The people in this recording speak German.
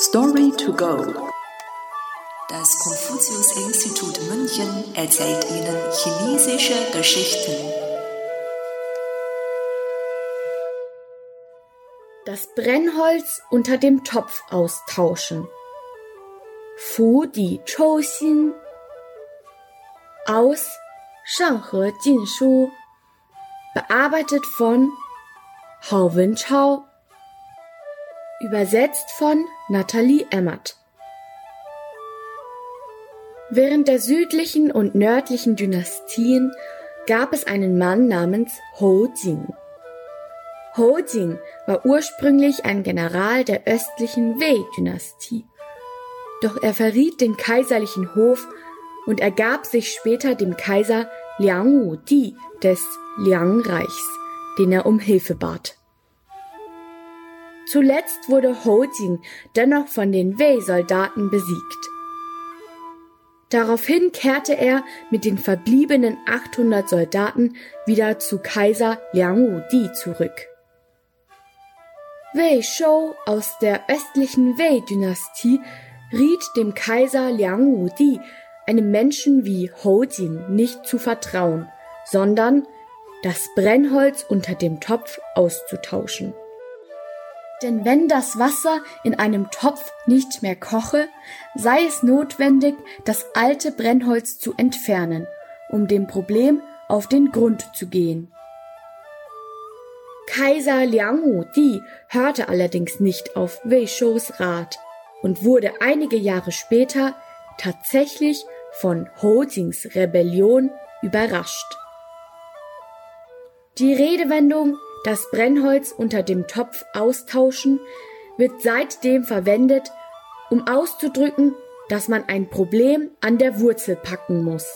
Story to go. Das Konfuzius-Institut München erzählt Ihnen chinesische Geschichten. Das Brennholz unter dem Topf austauschen. Fu Di Chou Xin aus Shanghe Jinshu bearbeitet von Hao Wenchao Übersetzt von Nathalie Emmert. Während der südlichen und nördlichen Dynastien gab es einen Mann namens Ho Jing. Ho Jing war ursprünglich ein General der östlichen Wei-Dynastie. Doch er verriet den kaiserlichen Hof und ergab sich später dem Kaiser Liang Wudi des Liang-Reichs, den er um Hilfe bat. Zuletzt wurde Ho dennoch von den Wei-Soldaten besiegt. Daraufhin kehrte er mit den verbliebenen 800 Soldaten wieder zu Kaiser Liang Wudi zurück. Wei Shou aus der östlichen Wei-Dynastie riet dem Kaiser Liang Wudi, einem Menschen wie Ho nicht zu vertrauen, sondern das Brennholz unter dem Topf auszutauschen. Denn wenn das Wasser in einem Topf nicht mehr koche, sei es notwendig, das alte Brennholz zu entfernen, um dem Problem auf den Grund zu gehen. Kaiser Liang Wudi hörte allerdings nicht auf Wei Shous Rat und wurde einige Jahre später tatsächlich von Ho Jings Rebellion überrascht. Die Redewendung das Brennholz unter dem Topf austauschen wird seitdem verwendet, um auszudrücken, dass man ein Problem an der Wurzel packen muss.